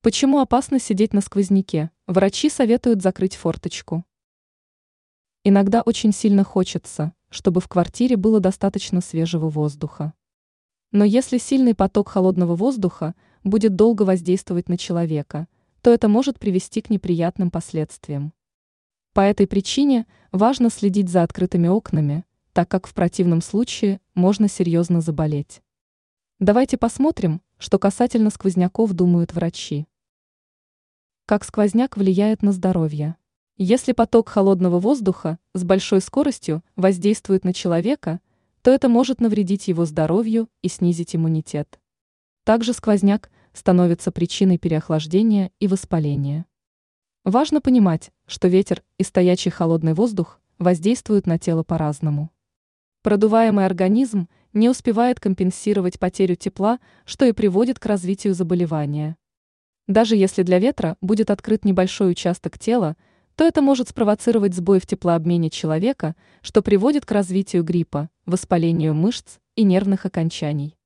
Почему опасно сидеть на сквозняке? Врачи советуют закрыть форточку. Иногда очень сильно хочется, чтобы в квартире было достаточно свежего воздуха. Но если сильный поток холодного воздуха будет долго воздействовать на человека, то это может привести к неприятным последствиям. По этой причине важно следить за открытыми окнами, так как в противном случае можно серьезно заболеть. Давайте посмотрим, что касательно сквозняков думают врачи. Как сквозняк влияет на здоровье? Если поток холодного воздуха с большой скоростью воздействует на человека, то это может навредить его здоровью и снизить иммунитет. Также сквозняк становится причиной переохлаждения и воспаления. Важно понимать, что ветер и стоячий холодный воздух воздействуют на тело по-разному. Продуваемый организм не успевает компенсировать потерю тепла, что и приводит к развитию заболевания. Даже если для ветра будет открыт небольшой участок тела, то это может спровоцировать сбой в теплообмене человека, что приводит к развитию гриппа, воспалению мышц и нервных окончаний.